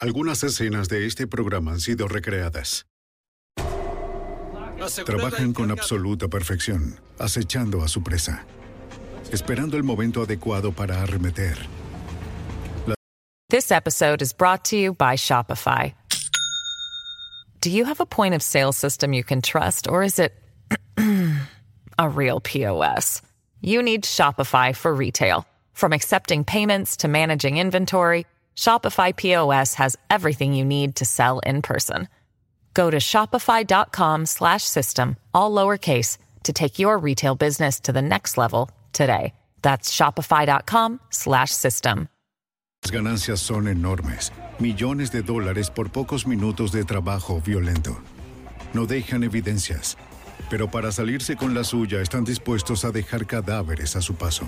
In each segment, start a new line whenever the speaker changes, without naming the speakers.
Algunas escenas de este programa han sido recreadas. Trabajan con absoluta perfección, acechando a su presa, esperando el momento adecuado para arremeter.
This episode is brought to you by Shopify. Do you have a point of sale system you can trust, or is it a real POS? You need Shopify for retail. From accepting payments to managing inventory, Shopify POS has everything you need to sell in person. Go to shopify.com slash system, all lowercase, to take your retail business to the next level today. That's shopify.com slash system.
Las ganancias son enormes, millones de dólares por pocos minutos de trabajo violento. No dejan evidencias, pero para salirse con la suya están dispuestos a dejar cadáveres a su paso.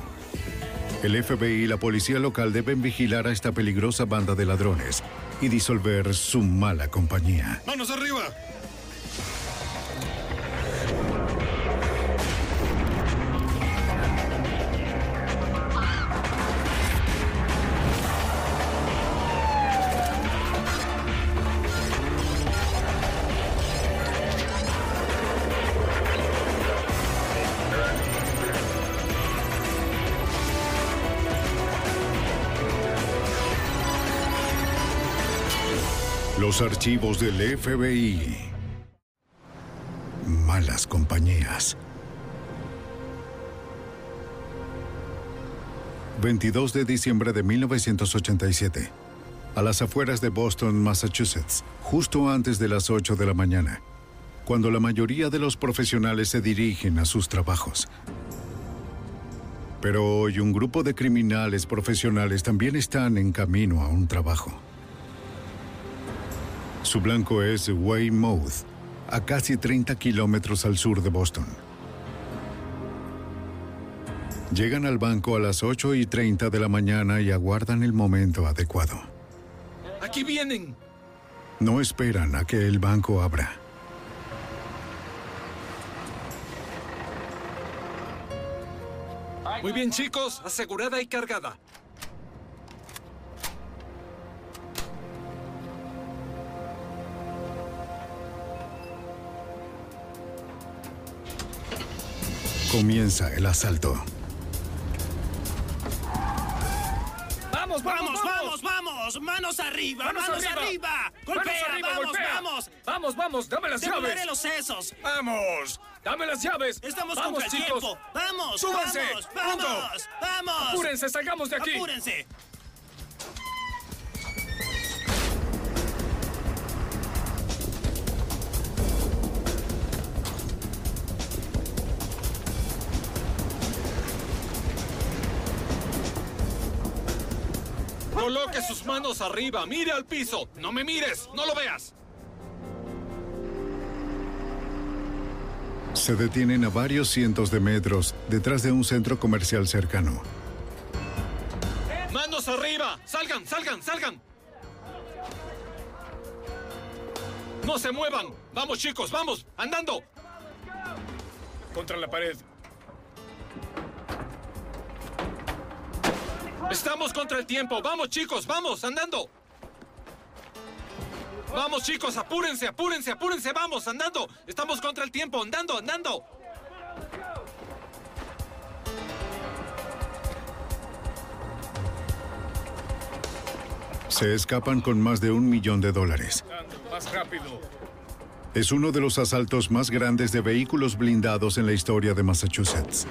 El FBI y la policía local deben vigilar a esta peligrosa banda de ladrones y disolver su mala compañía.
¡Manos arriba!
Los archivos del FBI. Malas compañías. 22 de diciembre de 1987. A las afueras de Boston, Massachusetts, justo antes de las 8 de la mañana, cuando la mayoría de los profesionales se dirigen a sus trabajos. Pero hoy un grupo de criminales profesionales también están en camino a un trabajo. Su blanco es Weymouth, a casi 30 kilómetros al sur de Boston. Llegan al banco a las 8 y 30 de la mañana y aguardan el momento adecuado.
¡Aquí vienen!
No esperan a que el banco abra.
Muy bien, chicos, asegurada y cargada.
Comienza el asalto.
¡Vamos, vamos, vamos, vamos! ¡Manos arriba! ¡Manos, arriba! ¡Golpea!
¡Manos arriba,
¡Vamos,
golpea!
vamos!
¡Vamos, vamos! ¡Dame las
¡Devolveré
llaves!
los sesos!
¡Vamos! ¡Dame las llaves!
¡Estamos
¡Vamos,
contra el
chicos!
tiempo! ¡Vamos!
¡Súbanse!
¡Vamos! ¡Vamos!
¡Apúrense! ¡Salgamos de aquí!
¡Apúrense!
Coloque sus manos arriba, mire al piso. No me mires, no lo veas.
Se detienen a varios cientos de metros detrás de un centro comercial cercano.
Manos arriba. Salgan, salgan, salgan. No se muevan. Vamos, chicos, vamos, andando.
Contra la pared.
Estamos contra el tiempo. Vamos, chicos, vamos, andando. Vamos, chicos, apúrense, apúrense, apúrense, vamos, andando. Estamos contra el tiempo, andando, andando.
Se escapan con más de un millón de dólares.
Ando, más rápido.
Es uno de los asaltos más grandes de vehículos blindados en la historia de Massachusetts.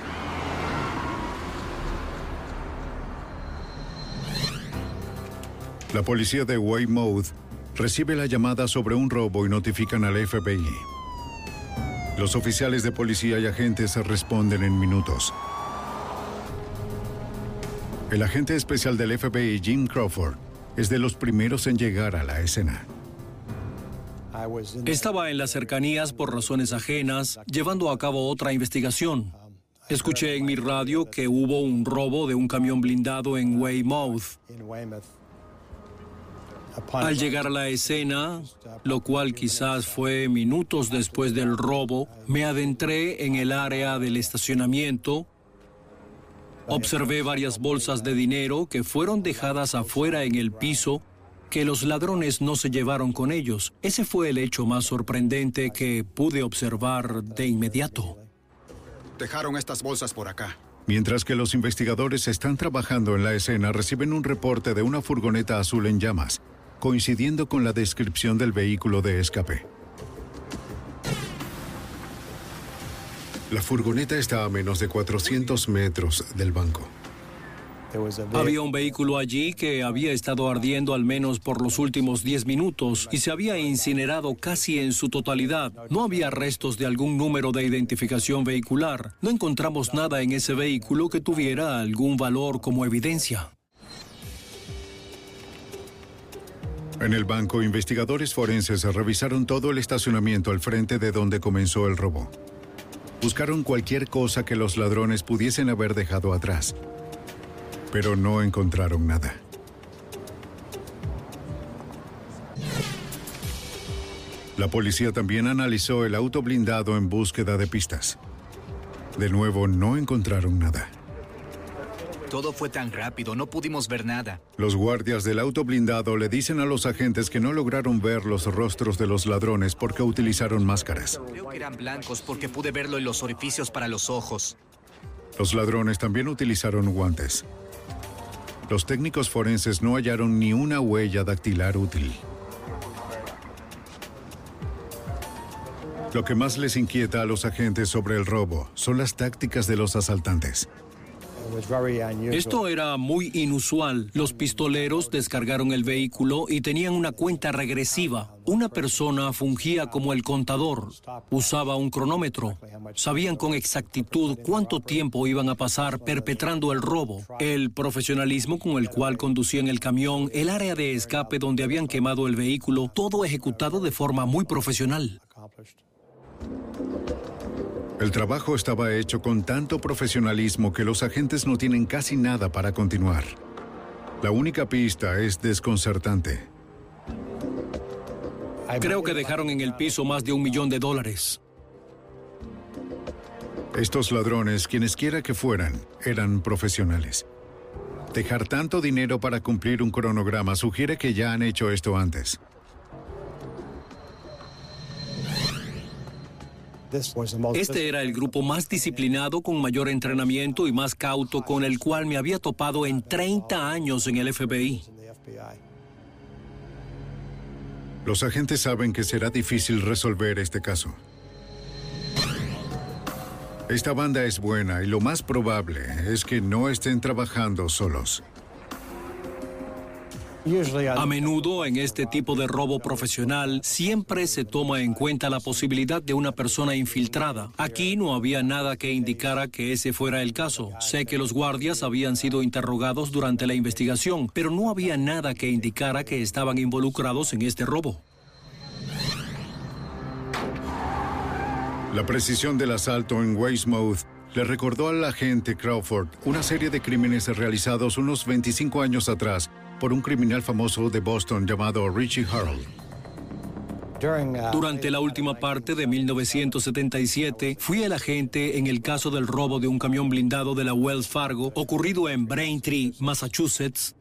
La policía de Weymouth recibe la llamada sobre un robo y notifican al FBI. Los oficiales de policía y agentes responden en minutos. El agente especial del FBI, Jim Crawford, es de los primeros en llegar a la escena.
Estaba en las cercanías por razones ajenas, llevando a cabo otra investigación. Escuché en mi radio que hubo un robo de un camión blindado en Weymouth. Al llegar a la escena, lo cual quizás fue minutos después del robo, me adentré en el área del estacionamiento. Observé varias bolsas de dinero que fueron dejadas afuera en el piso que los ladrones no se llevaron con ellos. Ese fue el hecho más sorprendente que pude observar de inmediato.
Dejaron estas bolsas por acá.
Mientras que los investigadores están trabajando en la escena, reciben un reporte de una furgoneta azul en llamas, coincidiendo con la descripción del vehículo de escape. La furgoneta está a menos de 400 metros del banco.
Había un vehículo allí que había estado ardiendo al menos por los últimos 10 minutos y se había incinerado casi en su totalidad. No había restos de algún número de identificación vehicular. No encontramos nada en ese vehículo que tuviera algún valor como evidencia.
En el banco, investigadores forenses revisaron todo el estacionamiento al frente de donde comenzó el robo. Buscaron cualquier cosa que los ladrones pudiesen haber dejado atrás pero no encontraron nada. La policía también analizó el auto blindado en búsqueda de pistas. De nuevo, no encontraron nada.
Todo fue tan rápido, no pudimos ver nada.
Los guardias del auto blindado le dicen a los agentes que no lograron ver los rostros de los ladrones porque utilizaron máscaras.
Creo que eran blancos porque pude verlo en los orificios para los ojos.
Los ladrones también utilizaron guantes. Los técnicos forenses no hallaron ni una huella dactilar útil. Lo que más les inquieta a los agentes sobre el robo son las tácticas de los asaltantes.
Esto era muy inusual. Los pistoleros descargaron el vehículo y tenían una cuenta regresiva. Una persona fungía como el contador. Usaba un cronómetro. Sabían con exactitud cuánto tiempo iban a pasar perpetrando el robo. El profesionalismo con el cual conducían el camión, el área de escape donde habían quemado el vehículo, todo ejecutado de forma muy profesional.
El trabajo estaba hecho con tanto profesionalismo que los agentes no tienen casi nada para continuar. La única pista es desconcertante.
Creo que dejaron en el piso más de un millón de dólares.
Estos ladrones, quienes quiera que fueran, eran profesionales. Dejar tanto dinero para cumplir un cronograma sugiere que ya han hecho esto antes.
Este era el grupo más disciplinado, con mayor entrenamiento y más cauto con el cual me había topado en 30 años en el FBI.
Los agentes saben que será difícil resolver este caso. Esta banda es buena y lo más probable es que no estén trabajando solos.
A menudo en este tipo de robo profesional siempre se toma en cuenta la posibilidad de una persona infiltrada. Aquí no había nada que indicara que ese fuera el caso. Sé que los guardias habían sido interrogados durante la investigación, pero no había nada que indicara que estaban involucrados en este robo.
La precisión del asalto en Weymouth le recordó al agente Crawford una serie de crímenes realizados unos 25 años atrás por un criminal famoso de Boston llamado Richie Harold.
Durante la última parte de 1977, fui el agente en el caso del robo de un camión blindado de la Wells Fargo ocurrido en Braintree, Massachusetts.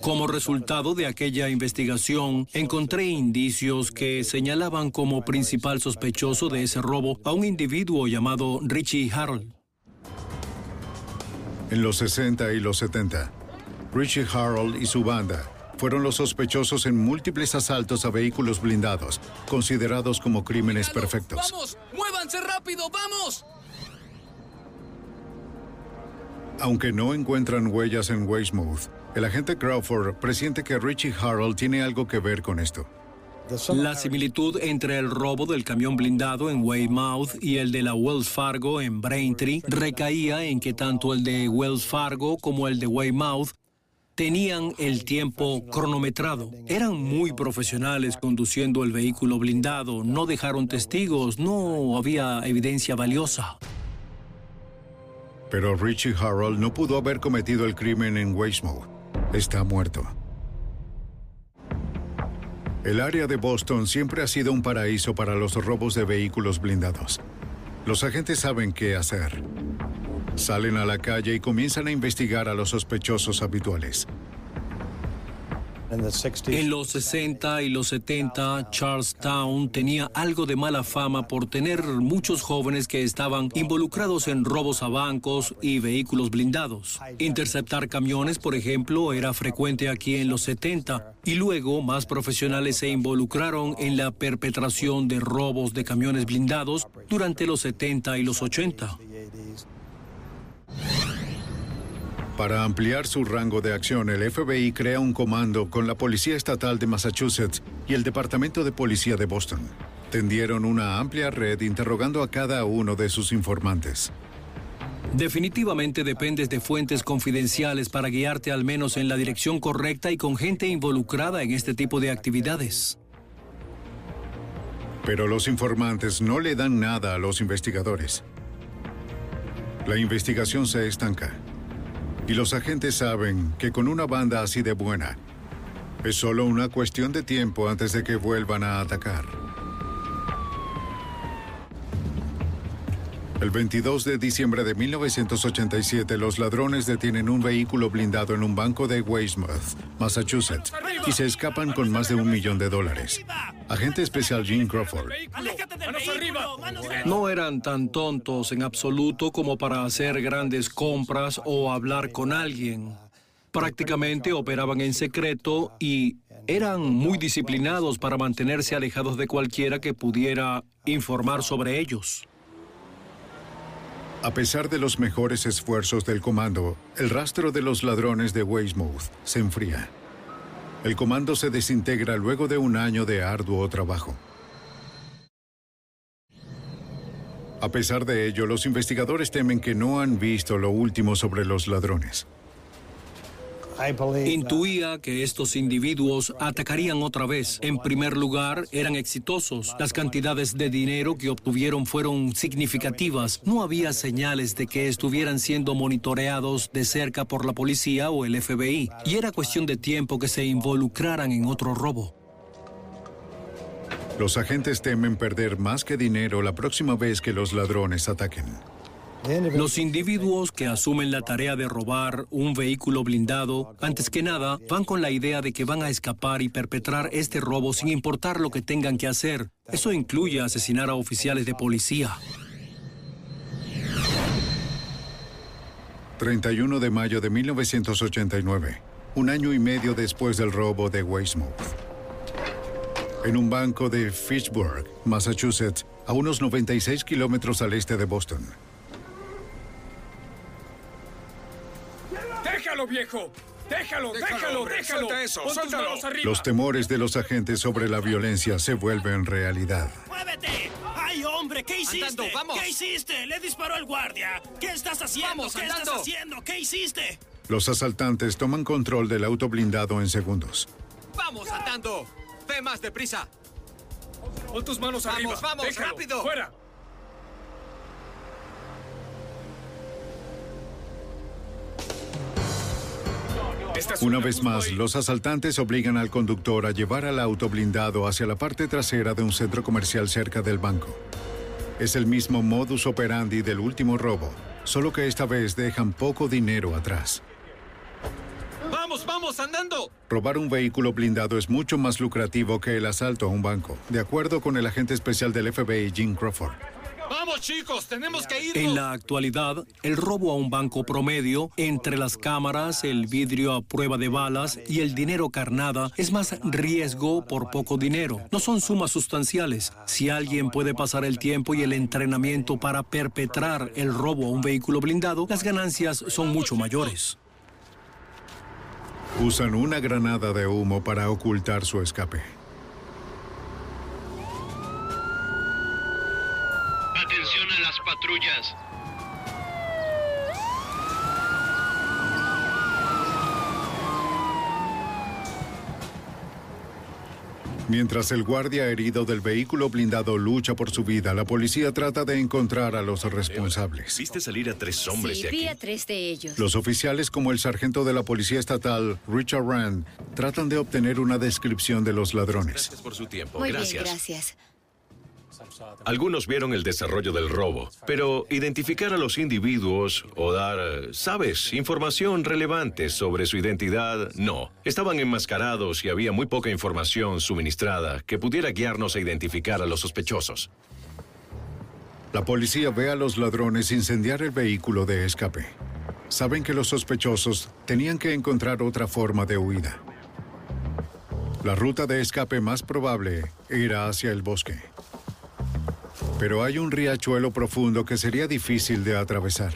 Como resultado de aquella investigación, encontré indicios que señalaban como principal sospechoso de ese robo a un individuo llamado Richie Harold.
En los 60 y los 70, Richie Harold y su banda fueron los sospechosos en múltiples asaltos a vehículos blindados, considerados como crímenes perfectos.
¡Vamos! ¡Muévanse rápido! ¡Vamos!
Aunque no encuentran huellas en Weymouth, el agente Crawford presiente que Richie Harold tiene algo que ver con esto.
La similitud entre el robo del camión blindado en Weymouth y el de la Wells Fargo en Braintree recaía en que tanto el de Wells Fargo como el de Weymouth tenían el tiempo cronometrado. Eran muy profesionales conduciendo el vehículo blindado, no dejaron testigos, no había evidencia valiosa.
Pero Richie Harold no pudo haber cometido el crimen en Weymouth. Está muerto. El área de Boston siempre ha sido un paraíso para los robos de vehículos blindados. Los agentes saben qué hacer. Salen a la calle y comienzan a investigar a los sospechosos habituales.
En los 60 y los 70, Charlestown tenía algo de mala fama por tener muchos jóvenes que estaban involucrados en robos a bancos y vehículos blindados. Interceptar camiones, por ejemplo, era frecuente aquí en los 70 y luego más profesionales se involucraron en la perpetración de robos de camiones blindados durante los 70 y los 80.
Para ampliar su rango de acción, el FBI crea un comando con la Policía Estatal de Massachusetts y el Departamento de Policía de Boston. Tendieron una amplia red interrogando a cada uno de sus informantes.
Definitivamente dependes de fuentes confidenciales para guiarte al menos en la dirección correcta y con gente involucrada en este tipo de actividades.
Pero los informantes no le dan nada a los investigadores. La investigación se estanca. Y los agentes saben que con una banda así de buena, es solo una cuestión de tiempo antes de que vuelvan a atacar. El 22 de diciembre de 1987, los ladrones detienen un vehículo blindado en un banco de Weymouth, Massachusetts, y se escapan con más de un millón de dólares. Agente especial Gene Crawford.
No eran tan tontos en absoluto como para hacer grandes compras o hablar con alguien. Prácticamente operaban en secreto y eran muy disciplinados para mantenerse alejados de cualquiera que pudiera informar sobre ellos.
A pesar de los mejores esfuerzos del comando, el rastro de los ladrones de Weymouth se enfría. El comando se desintegra luego de un año de arduo trabajo. A pesar de ello, los investigadores temen que no han visto lo último sobre los ladrones.
Intuía que estos individuos atacarían otra vez. En primer lugar, eran exitosos. Las cantidades de dinero que obtuvieron fueron significativas. No había señales de que estuvieran siendo monitoreados de cerca por la policía o el FBI. Y era cuestión de tiempo que se involucraran en otro robo.
Los agentes temen perder más que dinero la próxima vez que los ladrones ataquen.
Los individuos que asumen la tarea de robar un vehículo blindado, antes que nada, van con la idea de que van a escapar y perpetrar este robo sin importar lo que tengan que hacer. Eso incluye asesinar a oficiales de policía.
31 de mayo de 1989, un año y medio después del robo de Weymouth. En un banco de Fitchburg, Massachusetts, a unos 96 kilómetros al este de Boston.
¡Déjalo, viejo! ¡Déjalo, déjalo, déjalo!
Suelta eso,
Pon tus
suéltalo.
manos arriba.
Los temores de los agentes sobre la violencia se vuelven realidad.
¡Muévete! ¡Ay, hombre! ¿Qué hiciste?
Andando, vamos.
¿Qué hiciste? Le disparó el guardia. ¿Qué estás haciendo?
Vamos,
¿Qué estás haciendo? ¿Qué hiciste?
Los asaltantes toman control del auto blindado en segundos.
¡Vamos andando! ¡Ve más deprisa!
Pon tus manos
Vamos,
arriba.
vamos,
Déjalo.
rápido.
¡Fuera!
Una vez más, los asaltantes obligan al conductor a llevar al auto blindado hacia la parte trasera de un centro comercial cerca del banco. Es el mismo modus operandi del último robo, solo que esta vez dejan poco dinero atrás.
¡Vamos, vamos, andando!
Robar un vehículo blindado es mucho más lucrativo que el asalto a un banco, de acuerdo con el agente especial del FBI, Jim Crawford.
¡Vamos, chicos! ¡Tenemos que irnos!
En la actualidad, el robo a un banco promedio, entre las cámaras, el vidrio a prueba de balas y el dinero carnada, es más riesgo por poco dinero. No son sumas sustanciales. Si alguien puede pasar el tiempo y el entrenamiento para perpetrar el robo a un vehículo blindado, las ganancias son mucho mayores.
Usan una granada de humo para ocultar su escape.
patrullas.
Mientras el guardia herido del vehículo blindado lucha por su vida, la policía trata de encontrar a los responsables.
¿Viste salir a tres hombres de aquí?
Vi a tres de ellos.
Los oficiales, como el sargento de la policía estatal, Richard Rand, tratan de obtener una descripción de los ladrones.
Gracias por su tiempo. Gracias. Algunos vieron el desarrollo del robo, pero identificar a los individuos o dar, sabes, información relevante sobre su identidad, no. Estaban enmascarados y había muy poca información suministrada que pudiera guiarnos a identificar a los sospechosos.
La policía ve a los ladrones incendiar el vehículo de escape. Saben que los sospechosos tenían que encontrar otra forma de huida. La ruta de escape más probable era hacia el bosque. Pero hay un riachuelo profundo que sería difícil de atravesar.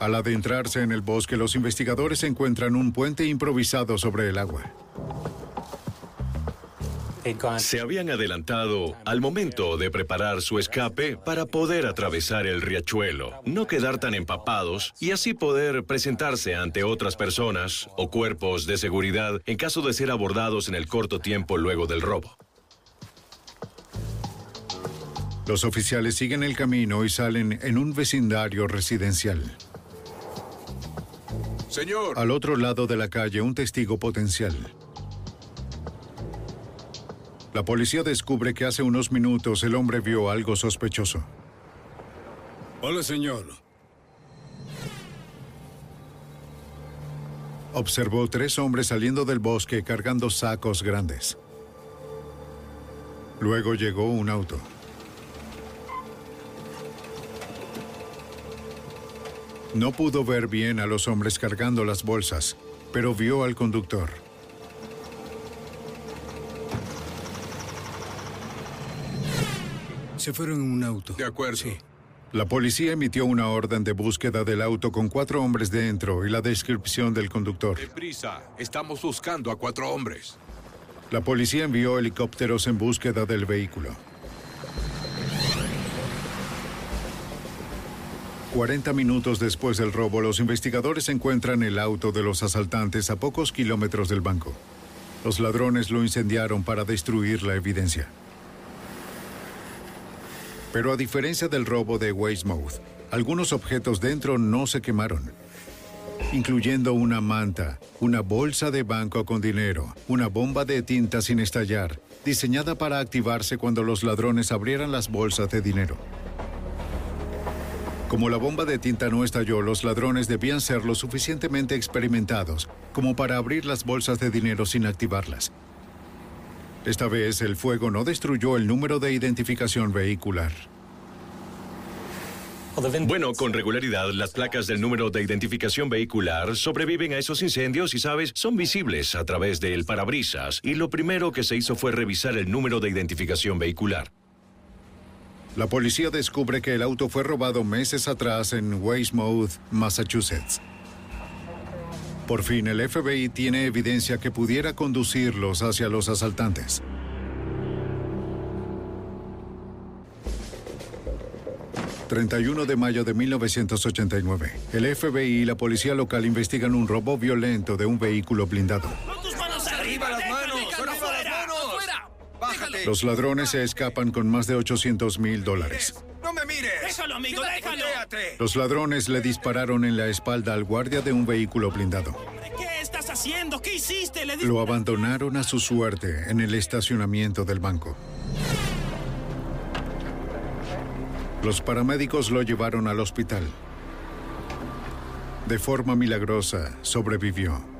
Al adentrarse en el bosque, los investigadores encuentran un puente improvisado sobre el agua.
Se habían adelantado al momento de preparar su escape para poder atravesar el riachuelo, no quedar tan empapados y así poder presentarse ante otras personas o cuerpos de seguridad en caso de ser abordados en el corto tiempo luego del robo.
Los oficiales siguen el camino y salen en un vecindario residencial.
Señor.
Al otro lado de la calle, un testigo potencial. La policía descubre que hace unos minutos el hombre vio algo sospechoso.
Hola, señor.
Observó tres hombres saliendo del bosque cargando sacos grandes. Luego llegó un auto. No pudo ver bien a los hombres cargando las bolsas, pero vio al conductor.
Se fueron en un auto. De acuerdo. Sí.
La policía emitió una orden de búsqueda del auto con cuatro hombres dentro y la descripción del conductor.
Prisa, estamos buscando a cuatro hombres.
La policía envió helicópteros en búsqueda del vehículo. 40 minutos después del robo, los investigadores encuentran el auto de los asaltantes a pocos kilómetros del banco. Los ladrones lo incendiaron para destruir la evidencia. Pero a diferencia del robo de Weymouth, algunos objetos dentro no se quemaron, incluyendo una manta, una bolsa de banco con dinero, una bomba de tinta sin estallar, diseñada para activarse cuando los ladrones abrieran las bolsas de dinero. Como la bomba de tinta no estalló, los ladrones debían ser lo suficientemente experimentados como para abrir las bolsas de dinero sin activarlas. Esta vez el fuego no destruyó el número de identificación vehicular.
Bueno, con regularidad las placas del número de identificación vehicular sobreviven a esos incendios y, sabes, son visibles a través del parabrisas y lo primero que se hizo fue revisar el número de identificación vehicular.
La policía descubre que el auto fue robado meses atrás en Weymouth, Massachusetts. Por fin, el FBI tiene evidencia que pudiera conducirlos hacia los asaltantes. ...31 de mayo de 1989... ...el FBI y la policía local investigan un robo violento de un vehículo blindado.
¡Tus manos arriba, las manos! ¡Arriba las manos!
Bájate.
Los ladrones se escapan con más de 800 mil dólares.
¡No me mires!
¡Déjalo, amigo, déjalo!
Los ladrones le dispararon en la espalda al guardia de un vehículo blindado.
¿Qué estás haciendo? ¿Qué hiciste? Le
Lo abandonaron a su suerte en el estacionamiento del banco. Los paramédicos lo llevaron al hospital. De forma milagrosa, sobrevivió.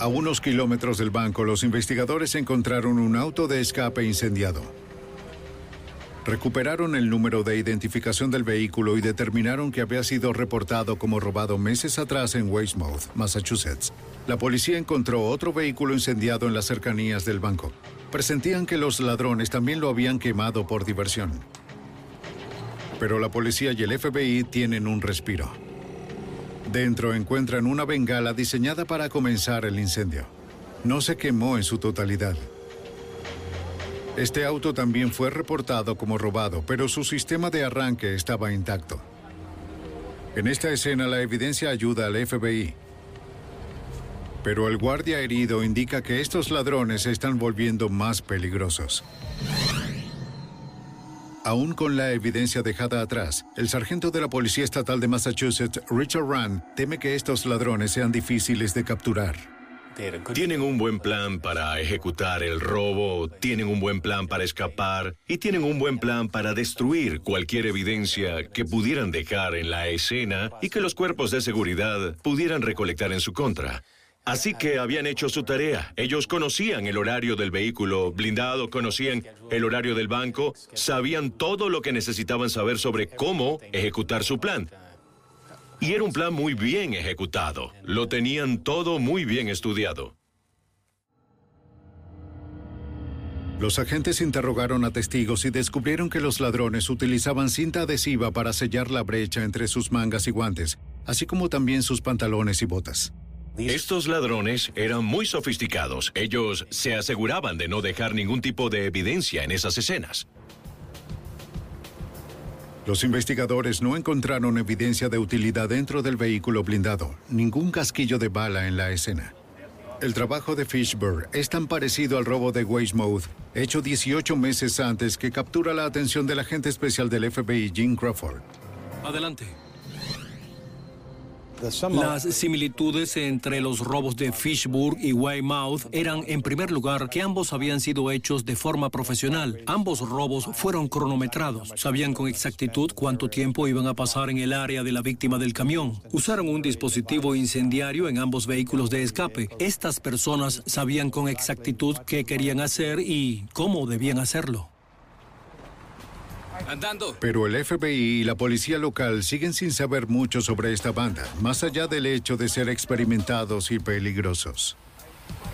A unos kilómetros del banco, los investigadores encontraron un auto de escape incendiado. Recuperaron el número de identificación del vehículo y determinaron que había sido reportado como robado meses atrás en Weymouth, Massachusetts. La policía encontró otro vehículo incendiado en las cercanías del banco. Presentían que los ladrones también lo habían quemado por diversión. Pero la policía y el FBI tienen un respiro. Dentro encuentran una bengala diseñada para comenzar el incendio. No se quemó en su totalidad. Este auto también fue reportado como robado, pero su sistema de arranque estaba intacto. En esta escena la evidencia ayuda al FBI. Pero el guardia herido indica que estos ladrones se están volviendo más peligrosos. Aún con la evidencia dejada atrás, el sargento de la Policía Estatal de Massachusetts, Richard Rand, teme que estos ladrones sean difíciles de capturar.
Tienen un buen plan para ejecutar el robo, tienen un buen plan para escapar y tienen un buen plan para destruir cualquier evidencia que pudieran dejar en la escena y que los cuerpos de seguridad pudieran recolectar en su contra. Así que habían hecho su tarea. Ellos conocían el horario del vehículo blindado, conocían el horario del banco, sabían todo lo que necesitaban saber sobre cómo ejecutar su plan. Y era un plan muy bien ejecutado. Lo tenían todo muy bien estudiado.
Los agentes interrogaron a testigos y descubrieron que los ladrones utilizaban cinta adhesiva para sellar la brecha entre sus mangas y guantes, así como también sus pantalones y botas.
Estos ladrones eran muy sofisticados. Ellos se aseguraban de no dejar ningún tipo de evidencia en esas escenas.
Los investigadores no encontraron evidencia de utilidad dentro del vehículo blindado, ningún casquillo de bala en la escena. El trabajo de Fishburne es tan parecido al robo de Weymouth, hecho 18 meses antes que captura la atención del agente especial del FBI, Jim Crawford.
Adelante. Las similitudes entre los robos de Fishburg y Weymouth eran, en primer lugar, que ambos habían sido hechos de forma profesional. Ambos robos fueron cronometrados. Sabían con exactitud cuánto tiempo iban a pasar en el área de la víctima del camión. Usaron un dispositivo incendiario en ambos vehículos de escape. Estas personas sabían con exactitud qué querían hacer y cómo debían hacerlo.
Andando.
Pero el FBI y la policía local siguen sin saber mucho sobre esta banda, más allá del hecho de ser experimentados y peligrosos.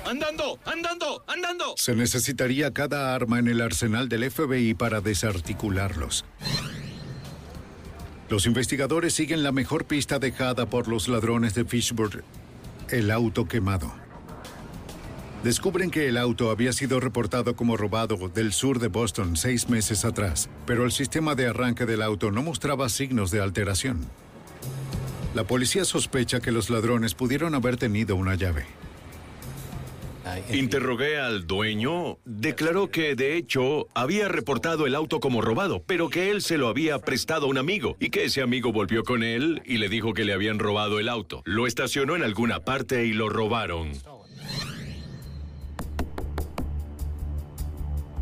¡Andando! ¡Andando! ¡Andando!
Se necesitaría cada arma en el arsenal del FBI para desarticularlos. Los investigadores siguen la mejor pista dejada por los ladrones de Fishburne, el auto quemado. Descubren que el auto había sido reportado como robado del sur de Boston seis meses atrás, pero el sistema de arranque del auto no mostraba signos de alteración. La policía sospecha que los ladrones pudieron haber tenido una llave.
Interrogué al dueño. Declaró que, de hecho, había reportado el auto como robado, pero que él se lo había prestado a un amigo y que ese amigo volvió con él y le dijo que le habían robado el auto. Lo estacionó en alguna parte y lo robaron.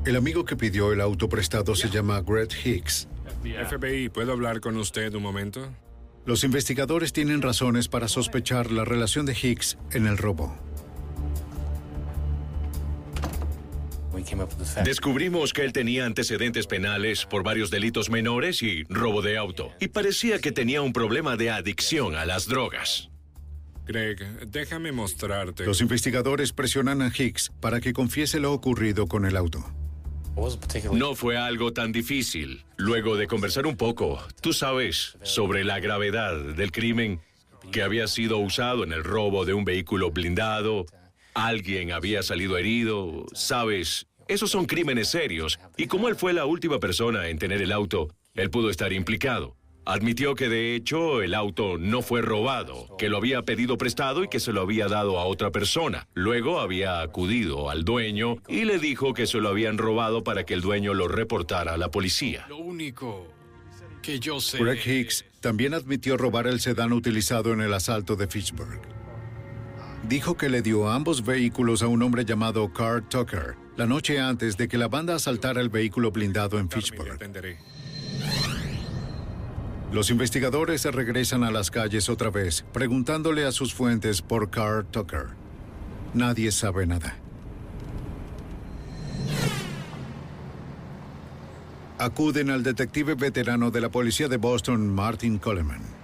El amigo que pidió el auto prestado se llama Greg Hicks.
FBI, ¿puedo hablar con usted un momento?
Los investigadores tienen razones para sospechar la relación de Hicks en el robo.
Descubrimos que él tenía antecedentes penales por varios delitos menores y robo de auto. Y parecía que tenía un problema de adicción a las drogas.
Greg, déjame mostrarte.
Los investigadores presionan a Hicks para que confiese lo ocurrido con el auto.
No fue algo tan difícil. Luego de conversar un poco, tú sabes, sobre la gravedad del crimen que había sido usado en el robo de un vehículo blindado, alguien había salido herido, sabes, esos son crímenes serios, y como él fue la última persona en tener el auto, él pudo estar implicado. Admitió que de hecho el auto no fue robado, que lo había pedido prestado y que se lo había dado a otra persona. Luego había acudido al dueño y le dijo que se lo habían robado para que el dueño lo reportara a la policía.
Lo único que yo sé.
Greg Hicks también admitió robar el sedán utilizado en el asalto de Fitchburg. Dijo que le dio ambos vehículos a un hombre llamado Carl Tucker la noche antes de que la banda asaltara el vehículo blindado en Fitchburg. Los investigadores regresan a las calles otra vez, preguntándole a sus fuentes por Carl Tucker. Nadie sabe nada. Acuden al detective veterano de la policía de Boston, Martin Coleman.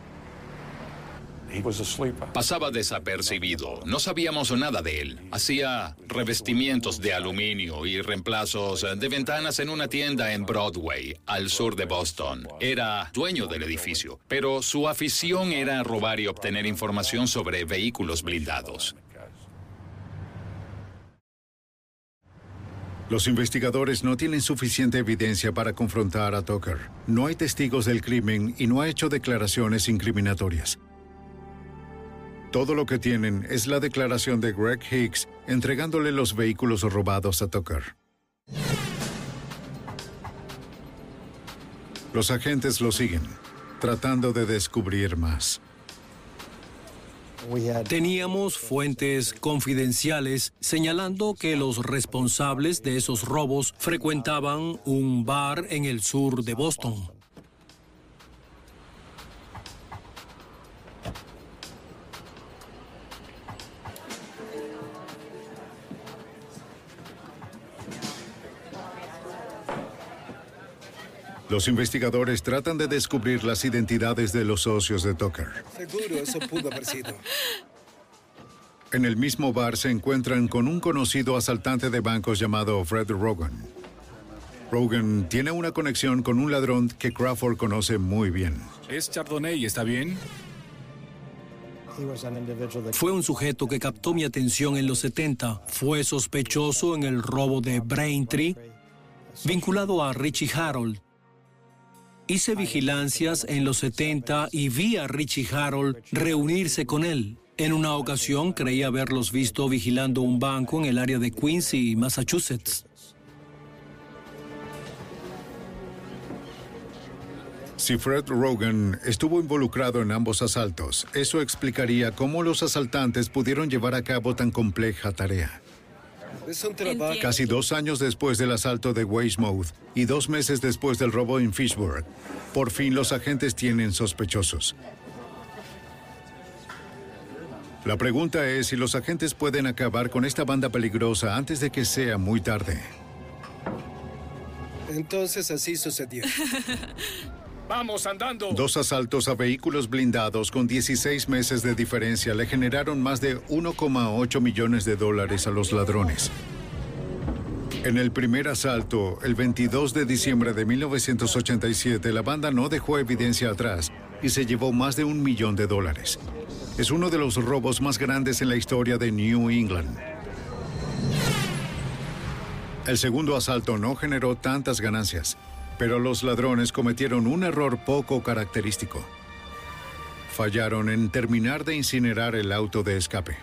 Pasaba desapercibido, no sabíamos nada de él. Hacía revestimientos de aluminio y reemplazos de ventanas en una tienda en Broadway, al sur de Boston. Era dueño del edificio, pero su afición era robar y obtener información sobre vehículos blindados.
Los investigadores no tienen suficiente evidencia para confrontar a Tucker. No hay testigos del crimen y no ha hecho declaraciones incriminatorias. Todo lo que tienen es la declaración de Greg Hicks entregándole los vehículos robados a Tucker. Los agentes lo siguen, tratando de descubrir más.
Teníamos fuentes confidenciales señalando que los responsables de esos robos frecuentaban un bar en el sur de Boston.
Los investigadores tratan de descubrir las identidades de los socios de Tucker.
Seguro, eso pudo haber sido.
En el mismo bar se encuentran con un conocido asaltante de bancos llamado Fred Rogan. Rogan tiene una conexión con un ladrón que Crawford conoce muy bien.
Es Chardonnay, ¿está bien?
Fue un sujeto que captó mi atención en los 70. Fue sospechoso en el robo de Braintree, vinculado a Richie Harold. Hice vigilancias en los 70 y vi a Richie Harold reunirse con él. En una ocasión creí haberlos visto vigilando un banco en el área de Quincy, Massachusetts.
Si Fred Rogan estuvo involucrado en ambos asaltos, eso explicaría cómo los asaltantes pudieron llevar a cabo tan compleja tarea. Casi dos años después del asalto de Weymouth y dos meses después del robo en Fishburne, por fin los agentes tienen sospechosos. La pregunta es si los agentes pueden acabar con esta banda peligrosa antes de que sea muy tarde.
Entonces así sucedió.
¡Vamos andando!
Dos asaltos a vehículos blindados con 16 meses de diferencia le generaron más de 1,8 millones de dólares a los ladrones. En el primer asalto, el 22 de diciembre de 1987, la banda no dejó evidencia atrás y se llevó más de un millón de dólares. Es uno de los robos más grandes en la historia de New England. El segundo asalto no generó tantas ganancias. Pero los ladrones cometieron un error poco característico. Fallaron en terminar de incinerar el auto de escape.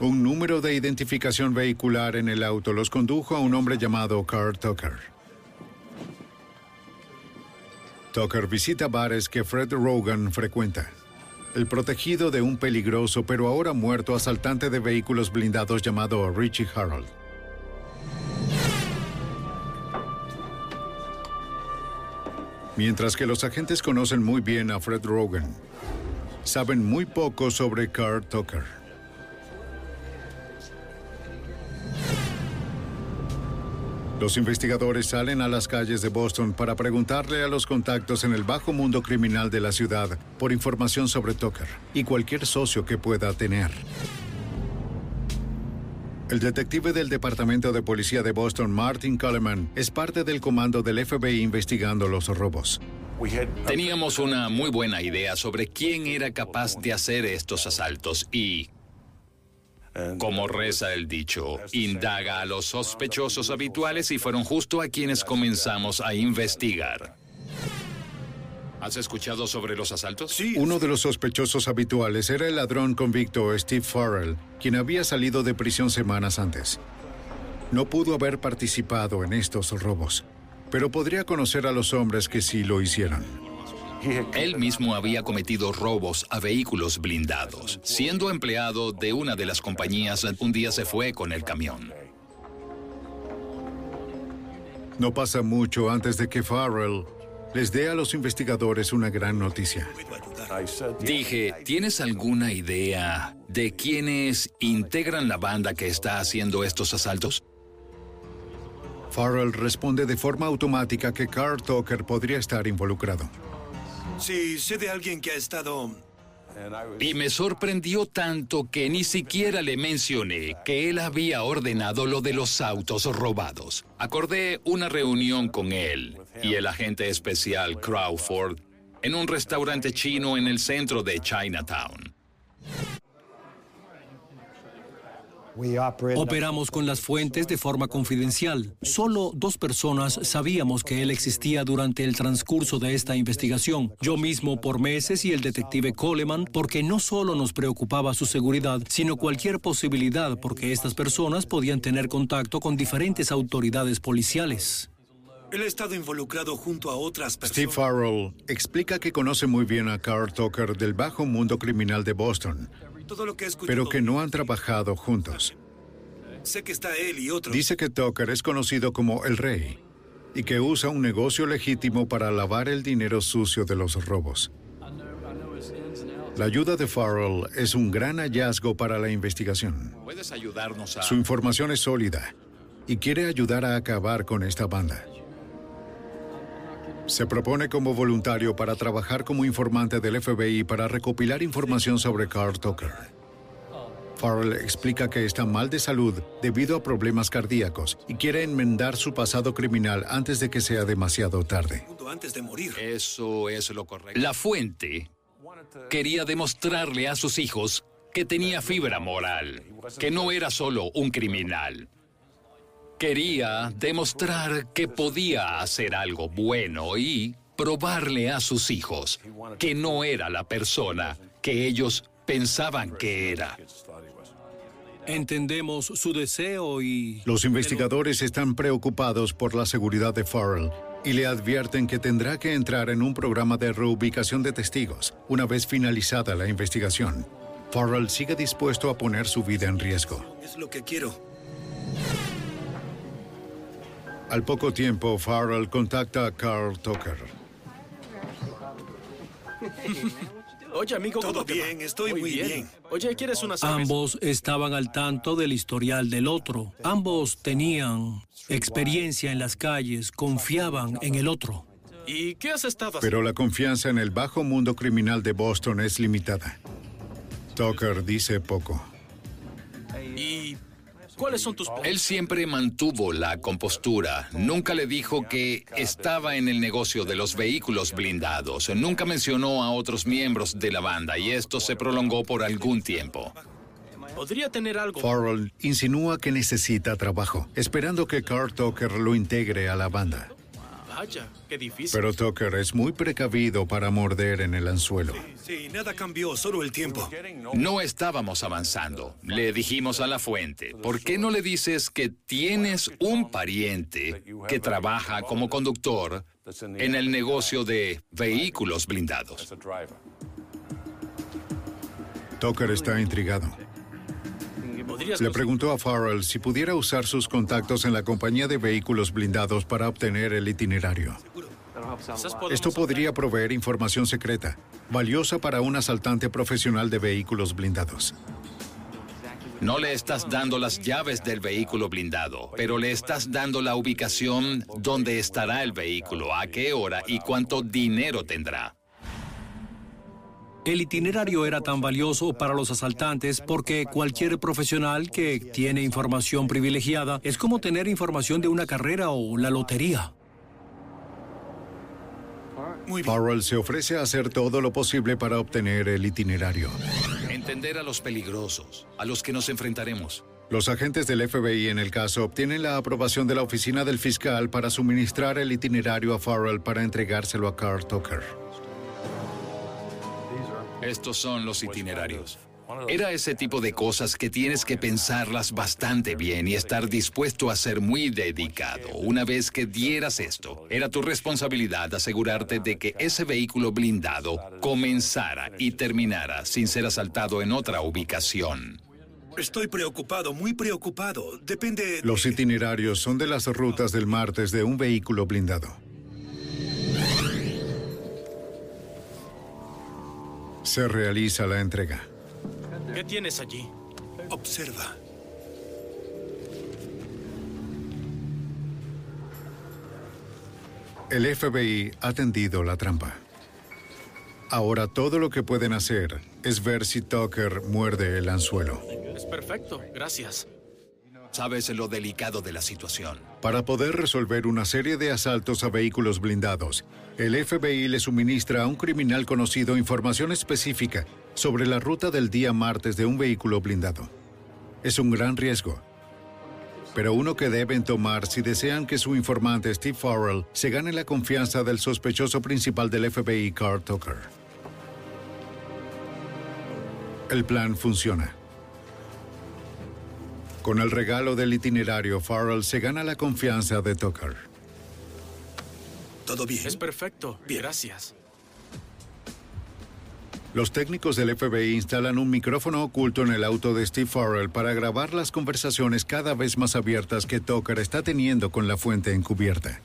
Un número de identificación vehicular en el auto los condujo a un hombre llamado Carl Tucker. Tucker visita bares que Fred Rogan frecuenta. El protegido de un peligroso pero ahora muerto asaltante de vehículos blindados llamado Richie Harold. Mientras que los agentes conocen muy bien a Fred Rogan, saben muy poco sobre Carl Tucker. Los investigadores salen a las calles de Boston para preguntarle a los contactos en el bajo mundo criminal de la ciudad por información sobre Tucker y cualquier socio que pueda tener. El detective del Departamento de Policía de Boston, Martin Coleman, es parte del comando del FBI investigando los robos.
Teníamos una muy buena idea sobre quién era capaz de hacer estos asaltos y, como reza el dicho, indaga a los sospechosos habituales y fueron justo a quienes comenzamos a investigar. ¿Has escuchado sobre los asaltos?
Sí. Uno de los sospechosos habituales era el ladrón convicto Steve Farrell, quien había salido de prisión semanas antes. No pudo haber participado en estos robos, pero podría conocer a los hombres que sí lo hicieron.
Él mismo había cometido robos a vehículos blindados. Siendo empleado de una de las compañías, un día se fue con el camión.
No pasa mucho antes de que Farrell les dé a los investigadores una gran noticia.
Dije, ¿tienes alguna idea de quiénes integran la banda que está haciendo estos asaltos?
Farrell responde de forma automática que Carl Tucker podría estar involucrado.
Sí, sé de alguien que ha estado
y me sorprendió tanto que ni siquiera le mencioné que él había ordenado lo de los autos robados. Acordé una reunión con él y el agente especial Crawford en un restaurante chino en el centro de Chinatown.
Operamos con las fuentes de forma confidencial. Solo dos personas sabíamos que él existía durante el transcurso de esta investigación. Yo mismo por meses y el detective Coleman, porque no solo nos preocupaba su seguridad, sino cualquier posibilidad porque estas personas podían tener contacto con diferentes autoridades policiales.
Él ha estado involucrado junto a otras personas.
Steve Farrell explica que conoce muy bien a Carl Tucker del bajo mundo criminal de Boston,
Todo lo que he escuchado.
pero que no han trabajado juntos.
Sé que está él y otros.
Dice que Tucker es conocido como el rey y que usa un negocio legítimo para lavar el dinero sucio de los robos. La ayuda de Farrell es un gran hallazgo para la investigación.
¿Puedes ayudarnos a...?
Su información es sólida y quiere ayudar a acabar con esta banda. Se propone como voluntario para trabajar como informante del FBI para recopilar información sobre Carl Tucker. Farrell explica que está mal de salud debido a problemas cardíacos y quiere enmendar su pasado criminal antes de que sea demasiado tarde.
Antes de morir.
Eso es lo correcto. La fuente quería demostrarle a sus hijos que tenía fibra moral, que no era solo un criminal. Quería demostrar que podía hacer algo bueno y probarle a sus hijos que no era la persona que ellos pensaban que era.
Entendemos su deseo y...
Los investigadores están preocupados por la seguridad de Farrell y le advierten que tendrá que entrar en un programa de reubicación de testigos una vez finalizada la investigación. Farrell sigue dispuesto a poner su vida en riesgo.
Es lo que quiero.
Al poco tiempo, Farrell contacta a Carl Tucker.
Oye, amigo, ¿cómo
Todo
te va?
bien, estoy muy bien.
Oye, ¿quieres una cerveza?
Ambos estaban al tanto del historial del otro. Ambos tenían experiencia en las calles, confiaban en el otro.
¿Y qué has estado haciendo?
Pero la confianza en el bajo mundo criminal de Boston es limitada. Tucker dice poco.
¿Y cuáles son tus planes?
Él siempre mantuvo la compostura. Nunca le dijo que estaba en el negocio de los vehículos blindados. Nunca mencionó a otros miembros de la banda y esto se prolongó por algún tiempo.
Podría tener algo.
Farrell insinúa que necesita trabajo, esperando que Carl Tucker lo integre a la banda.
Vaya, qué difícil.
Pero Tucker es muy precavido para morder en el anzuelo.
Sí, nada cambió, solo el tiempo.
No estábamos avanzando. Le dijimos a la fuente, ¿por qué no le dices que tienes un pariente que trabaja como conductor en el negocio de vehículos blindados?
Tucker está intrigado.
¿Podrías
Le preguntó a Farrell si pudiera usar sus contactos en la compañía de vehículos blindados para obtener el itinerario. Esto podría proveer información secreta, valiosa para un asaltante profesional de vehículos blindados.
No le estás dando las llaves del vehículo blindado, pero le estás dando la ubicación donde estará el vehículo, a qué hora y cuánto dinero tendrá.
El itinerario era tan valioso para los asaltantes porque cualquier profesional que tiene información privilegiada es como tener información de una carrera o la lotería.
Farrell se ofrece a hacer todo lo posible para obtener el itinerario.
Entender a los peligrosos, a los que nos enfrentaremos.
Los agentes del FBI en el caso obtienen la aprobación de la oficina del fiscal para suministrar el itinerario a Farrell para entregárselo a Carl Tucker.
Estos son los itinerarios. Era ese tipo de cosas que tienes que pensarlas bastante bien y estar dispuesto a ser muy dedicado. Una vez que dieras esto, era tu responsabilidad asegurarte de que ese vehículo blindado comenzara y terminara sin ser asaltado en otra ubicación.
Estoy preocupado, muy preocupado. Depende...
Los itinerarios son de las rutas del martes de un vehículo blindado. Se realiza la entrega.
¿Qué tienes allí?
Observa.
El FBI ha tendido la trampa. Ahora todo lo que pueden hacer es ver si Tucker muerde el anzuelo.
Es perfecto, gracias.
Sabes lo delicado de la situación.
Para poder resolver una serie de asaltos a vehículos blindados, el FBI le suministra a un criminal conocido información específica sobre la ruta del día martes de un vehículo blindado. Es un gran riesgo, pero uno que deben tomar si desean que su informante Steve Farrell se gane la confianza del sospechoso principal del FBI, Carl Tucker. El plan funciona. Con el regalo del itinerario, Farrell se gana la confianza de Tucker.
¿Todo bien?
Es perfecto. Gracias.
Los técnicos del FBI instalan un micrófono oculto en el auto de Steve Farrell para grabar las conversaciones cada vez más abiertas que Tucker está teniendo con la fuente encubierta.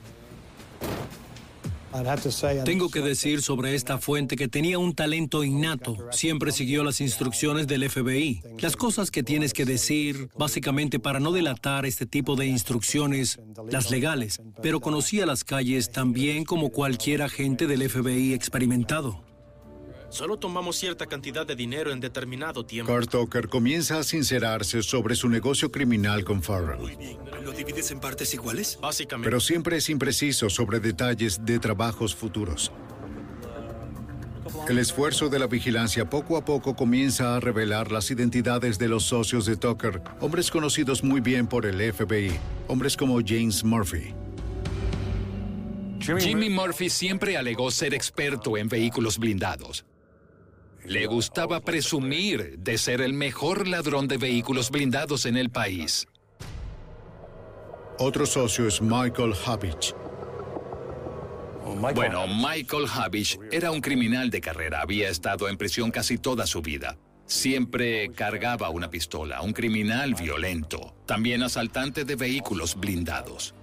Tengo que decir sobre esta fuente que tenía un talento innato. Siempre siguió las instrucciones del FBI. Las cosas que tienes que decir, básicamente para no delatar este tipo de instrucciones, las legales, pero conocía las calles tan bien como cualquier agente del FBI experimentado.
Solo tomamos cierta cantidad de dinero en determinado tiempo.
Carl Tucker comienza a sincerarse sobre su negocio criminal con Farrell.
Muy bien. ¿Lo divides en partes iguales?
Básicamente.
Pero siempre es impreciso sobre detalles de trabajos futuros. El esfuerzo de la vigilancia poco a poco comienza a revelar las identidades de los socios de Tucker, hombres conocidos muy bien por el FBI, hombres como James Murphy.
Jimmy Murphy siempre alegó ser experto en vehículos blindados. Le gustaba presumir de ser el mejor ladrón de vehículos blindados en el país.
Otro socio es Michael Habich.
Bueno, Michael Habich era un criminal de carrera. Había estado en prisión casi toda su vida. Siempre cargaba una pistola, un criminal violento, también asaltante de vehículos blindados.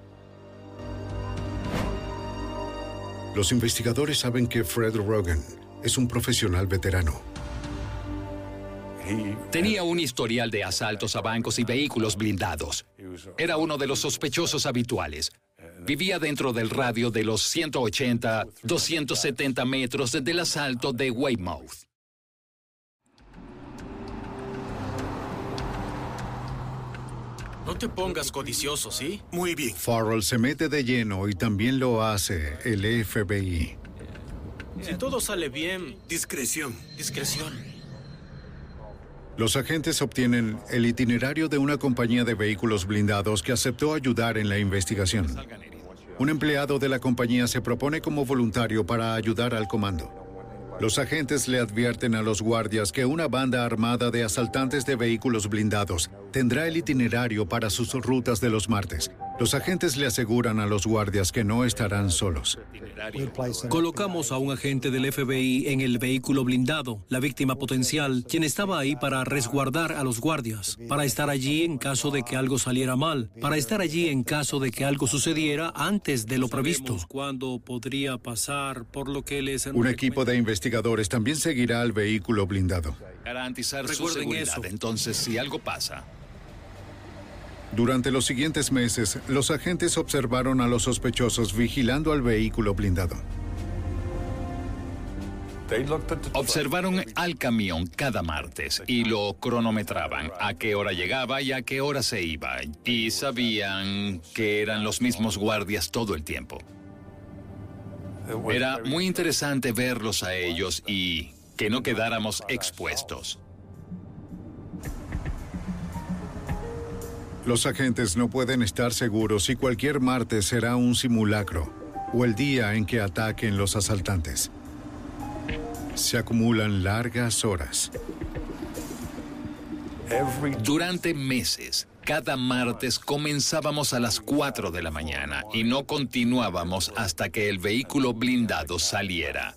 Los investigadores saben que Fred Rogan es un profesional veterano.
Tenía un historial de asaltos a bancos y vehículos blindados. Era uno de los sospechosos habituales. Vivía dentro del radio de los 180, 270 metros del asalto de Weymouth.
No te pongas codicioso, ¿sí?
Muy bien.
Farrell se mete de lleno y también lo hace el FBI.
Si todo sale bien,
Discreción.
discreción.
Los agentes obtienen el itinerario de una compañía de vehículos blindados que aceptó ayudar en la investigación. Un empleado de la compañía se propone como voluntario para ayudar al comando. Los agentes le advierten a los guardias que una banda armada de asaltantes de vehículos blindados tendrá el itinerario para sus rutas de los martes. Los agentes le aseguran a los guardias que no estarán solos.
Colocamos a un agente del FBI en el vehículo blindado, la víctima potencial, quien estaba ahí para resguardar a los guardias, para estar allí en caso de que algo saliera mal, para estar allí en caso de que algo sucediera antes de lo previsto. ¿Cuándo podría pasar por lo que les
Un equipo de investigadores también seguirá al vehículo blindado.
Garantizar su seguridad.
eso.
Entonces, si algo pasa,
Durante los siguientes meses, los agentes observaron a los sospechosos vigilando al vehículo blindado.
observaron al camión cada martes y lo cronometraban a qué hora llegaba y a qué hora se iba. Y sabían que eran los mismos guardias todo el tiempo. Era muy interesante verlos a ellos y que no quedáramos expuestos.
Los agentes no pueden estar seguros si cualquier martes será un simulacro o el día en que ataquen los asaltantes. Se acumulan largas horas.
Durante meses, cada martes comenzábamos a las 4 de la mañana y no continuábamos hasta que el vehículo blindado saliera.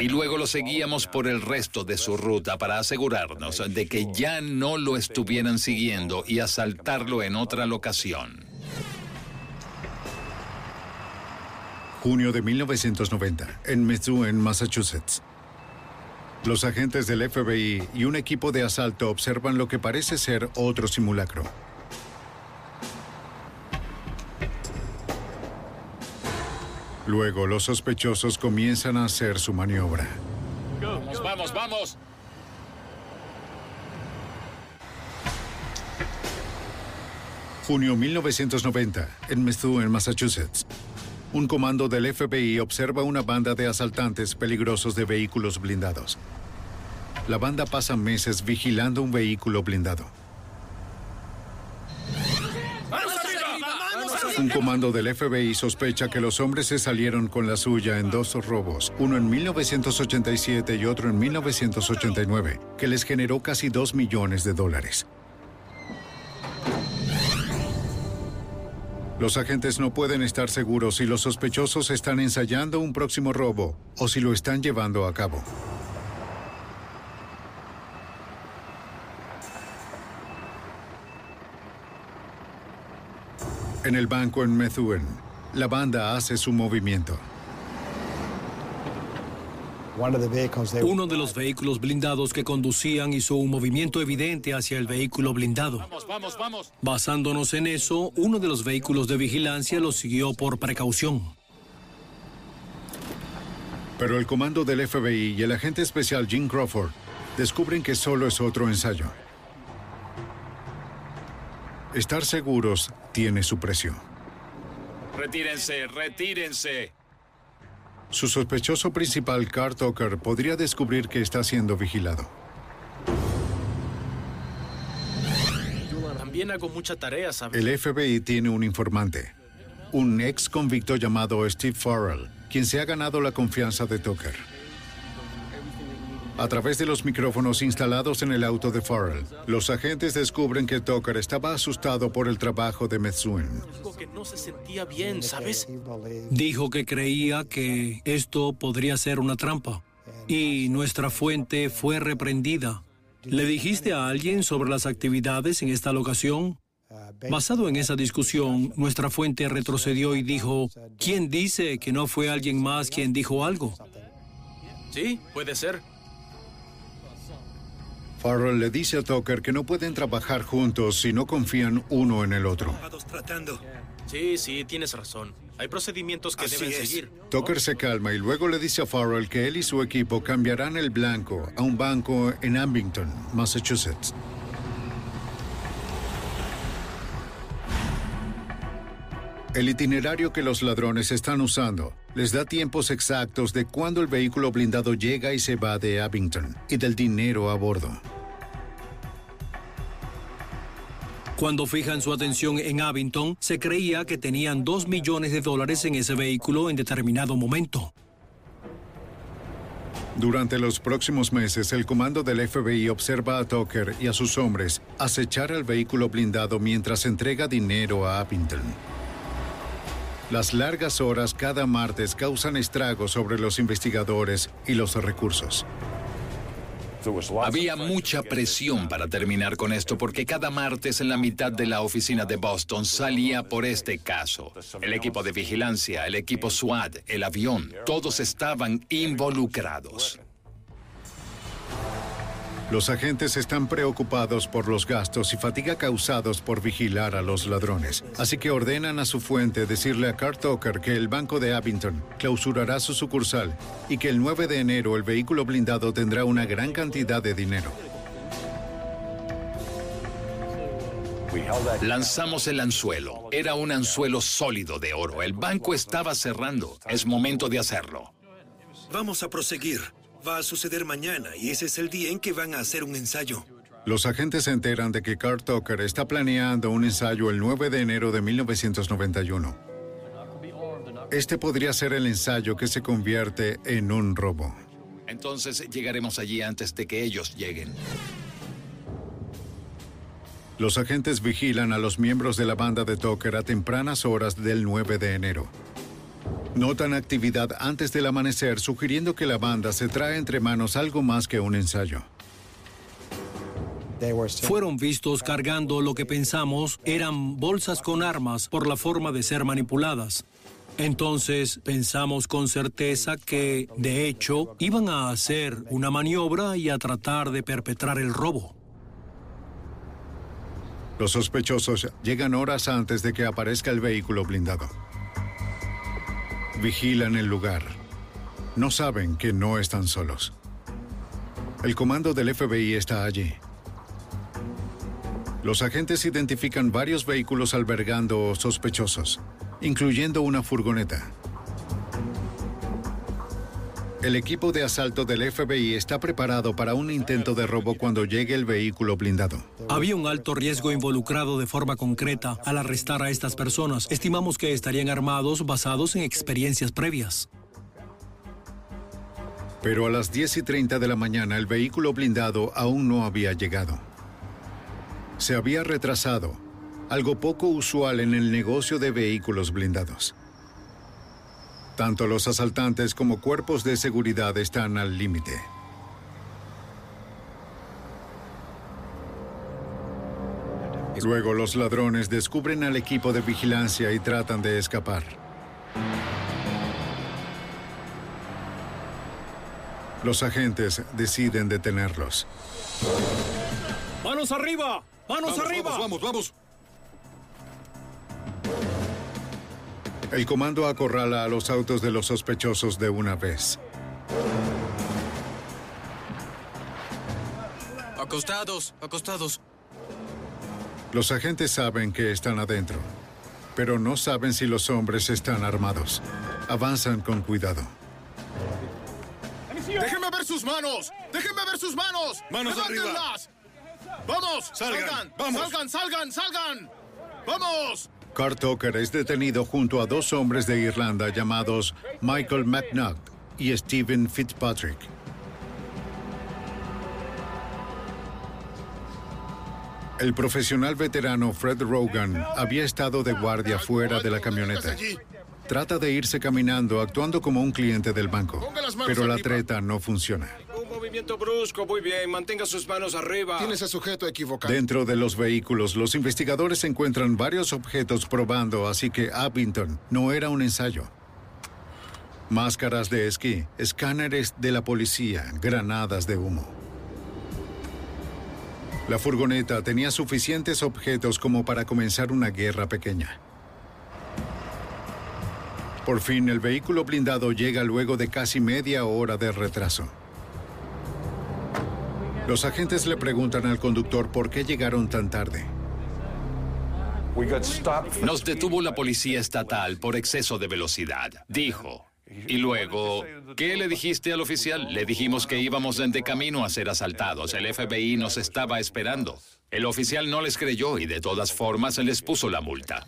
Y luego lo seguíamos por el resto de su ruta para asegurarnos de que ya no lo estuvieran siguiendo y asaltarlo en otra locación.
Junio de 1990, en Methuen, Massachusetts. Los agentes del FBI y un equipo de asalto observan lo que parece ser otro simulacro. Luego, los sospechosos comienzan a hacer su maniobra.
Vamos, vamos, vamos.
Junio 1990, en Methuen, Massachusetts. Un comando del FBI observa una banda de asaltantes peligrosos de vehículos blindados. La banda pasa meses vigilando un vehículo blindado. Un comando del FBI sospecha que los hombres se salieron con la suya en dos robos, uno en 1987 y otro en 1989, que les generó casi 2 millones de dólares. Los agentes no pueden estar seguros si los sospechosos están ensayando un próximo robo o si lo están llevando a cabo. En el banco en Methuen, la banda hace su movimiento.
Uno de los vehículos blindados que conducían hizo un movimiento evidente hacia el vehículo blindado.
Vamos, vamos, vamos.
Basándonos en eso, uno de los vehículos de vigilancia lo siguió por precaución.
Pero el comando del FBI y el agente especial Jim Crawford descubren que solo es otro ensayo. Estar seguros tiene su precio.
Retírense, retírense.
Su sospechoso principal, Carl Tucker, podría descubrir que está siendo vigilado.
También hago mucha tarea, ¿sabes?
El FBI tiene un informante, un ex convicto llamado Steve Farrell, quien se ha ganado la confianza de Tucker. A través de los micrófonos instalados en el auto de Farrell, los agentes descubren que Tucker estaba asustado por el trabajo de Metsuen.
Dijo que no se sentía bien, ¿sabes?
Dijo que creía que esto podría ser una trampa. Y nuestra fuente fue reprendida. ¿Le dijiste a alguien sobre las actividades en esta locación? Basado en esa discusión, nuestra fuente retrocedió y dijo, ¿quién dice que no fue alguien más quien dijo algo?
Sí, puede ser.
Farrell le dice a Tucker que no pueden trabajar juntos si no confían uno en el otro.
tratando.
Sí, sí, tienes razón. Hay procedimientos que
Así
deben
es.
seguir.
Tucker se calma y luego le dice a Farrell que él y su equipo cambiarán el blanco a un banco en Abington, Massachusetts. El itinerario que los ladrones están usando les da tiempos exactos de cuándo el vehículo blindado llega y se va de Abington y del dinero a bordo.
Cuando fijan su atención en Abington, se creía que tenían dos millones de dólares en ese vehículo en determinado momento.
Durante los próximos meses, el comando del FBI observa a Tucker y a sus hombres acechar el vehículo blindado mientras entrega dinero a Abington. Las largas horas cada martes causan estragos sobre los investigadores y los recursos.
Había mucha presión para terminar con esto porque cada martes en la mitad de la oficina de Boston salía por este caso. El equipo de vigilancia, el equipo SWAT, el avión, todos estaban involucrados.
Los agentes están preocupados por los gastos y fatiga causados por vigilar a los ladrones, así que ordenan a su fuente decirle a Carl Tucker que el banco de Abington clausurará su sucursal y que el 9 de enero el vehículo blindado tendrá una gran cantidad de dinero.
Lanzamos el anzuelo. Era un anzuelo sólido de oro. El banco estaba cerrando. Es momento de hacerlo.
Vamos a proseguir. Va a suceder mañana y ese es el día en que van a hacer un ensayo.
Los agentes se enteran de que Carl Tucker está planeando un ensayo el 9 de enero de 1991. Este podría ser el ensayo que se convierte en un robo.
Entonces llegaremos allí antes de que ellos lleguen.
Los agentes vigilan a los miembros de la banda de Tucker a tempranas horas del 9 de enero. Notan actividad antes del amanecer, sugiriendo que la banda se trae entre manos algo más que un ensayo.
Fueron vistos cargando lo que pensamos eran bolsas con armas por la forma de ser manipuladas. Entonces pensamos con certeza que, de hecho, iban a hacer una maniobra y a tratar de perpetrar el robo.
Los sospechosos llegan horas antes de que aparezca el vehículo blindado. Vigilan el lugar. No saben que no están solos. El comando del FBI está allí. Los agentes identifican varios vehículos albergando sospechosos, incluyendo una furgoneta. El equipo de asalto del FBI está preparado para un intento de robo cuando llegue el vehículo blindado.
Había un alto riesgo involucrado de forma concreta al arrestar a estas personas. Estimamos que estarían armados basados en experiencias previas.
Pero a las 10 y 30 de la mañana el vehículo blindado aún no había llegado. Se había retrasado, algo poco usual en el negocio de vehículos blindados. Tanto los asaltantes como cuerpos de seguridad están al límite. Luego los ladrones descubren al equipo de vigilancia y tratan de escapar. Los agentes deciden detenerlos.
¡Manos arriba! ¡Manos arriba!
Vamos, vamos, vamos.
El comando acorrala a los autos de los sospechosos de una vez.
Acostados, acostados.
Los agentes saben que están adentro, pero no saben si los hombres están armados. Avanzan con cuidado.
¡Déjenme ver sus manos! ¡Déjenme ver sus manos!
¡Manos
¡Levántenlas! ¡Vamos!
Salgan,
¡Salgan!
vamos.
¡Salgan, salgan, salgan! ¡Vamos!
Carl Tucker es detenido junto a dos hombres de Irlanda llamados Michael McNutt y Stephen Fitzpatrick. El profesional veterano Fred Rogan había estado de guardia fuera de la camioneta. Trata de irse caminando actuando como un cliente del banco, pero la treta no funciona.
Movimiento brusco, muy bien. Mantenga sus manos arriba.
Tienes a sujeto equivocado.
Dentro de los vehículos, los investigadores encuentran varios objetos probando, así que Abington no era un ensayo. Máscaras de esquí, escáneres de la policía, granadas de humo. La furgoneta tenía suficientes objetos como para comenzar una guerra pequeña. Por fin, el vehículo blindado llega luego de casi media hora de retraso. Los agentes le preguntan al conductor por qué llegaron tan tarde.
Nos detuvo la policía estatal por exceso de velocidad, dijo. Y luego, ¿qué le dijiste al oficial? Le dijimos que íbamos de camino a ser asaltados. El FBI nos estaba esperando. El oficial no les creyó y de todas formas les puso la multa.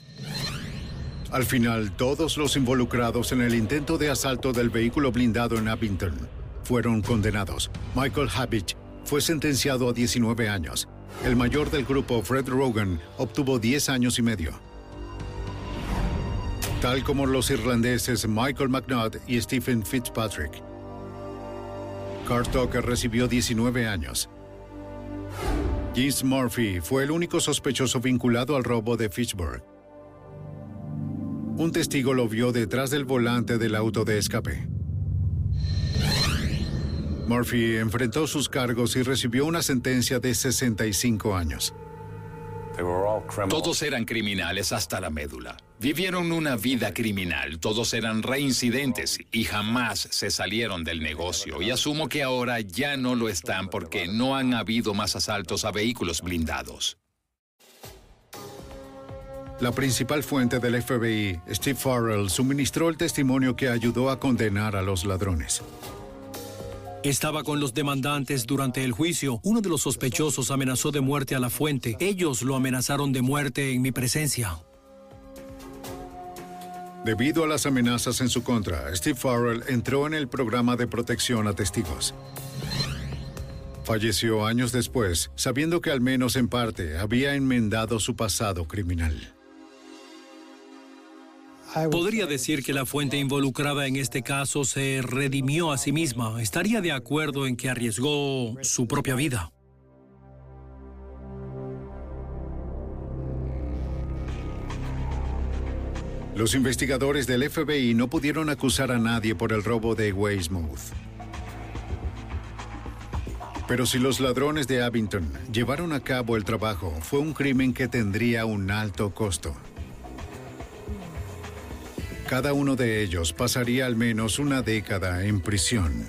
Al final, todos los involucrados en el intento de asalto del vehículo blindado en Abington fueron condenados. Michael Habich fue sentenciado a 19 años. El mayor del grupo, Fred Rogan, obtuvo 10 años y medio. Tal como los irlandeses Michael McNutt y Stephen Fitzpatrick. Carl Tucker recibió 19 años. James Murphy fue el único sospechoso vinculado al robo de Fitchburg. Un testigo lo vio detrás del volante del auto de escape. Murphy enfrentó sus cargos y recibió una sentencia de 65 años.
Todos eran criminales hasta la médula. Vivieron una vida criminal, todos eran reincidentes y jamás se salieron del negocio. Y asumo que ahora ya no lo están porque no han habido más asaltos a vehículos blindados.
La principal fuente del FBI, Steve Farrell, suministró el testimonio que ayudó a condenar a los ladrones.
Estaba con los demandantes durante el juicio. Uno de los sospechosos amenazó de muerte a la fuente. Ellos lo amenazaron de muerte en mi presencia.
Debido a las amenazas en su contra, Steve Farrell entró en el programa de protección a testigos. Falleció años después, sabiendo que al menos en parte había enmendado su pasado criminal.
Podría decir que la fuente involucrada en este caso se redimió a sí misma. Estaría de acuerdo en que arriesgó su propia vida.
Los investigadores del FBI no pudieron acusar a nadie por el robo de Weymouth. Pero si los ladrones de Abington llevaron a cabo el trabajo, fue un crimen que tendría un alto costo. Cada uno de ellos pasaría al menos una década en prisión.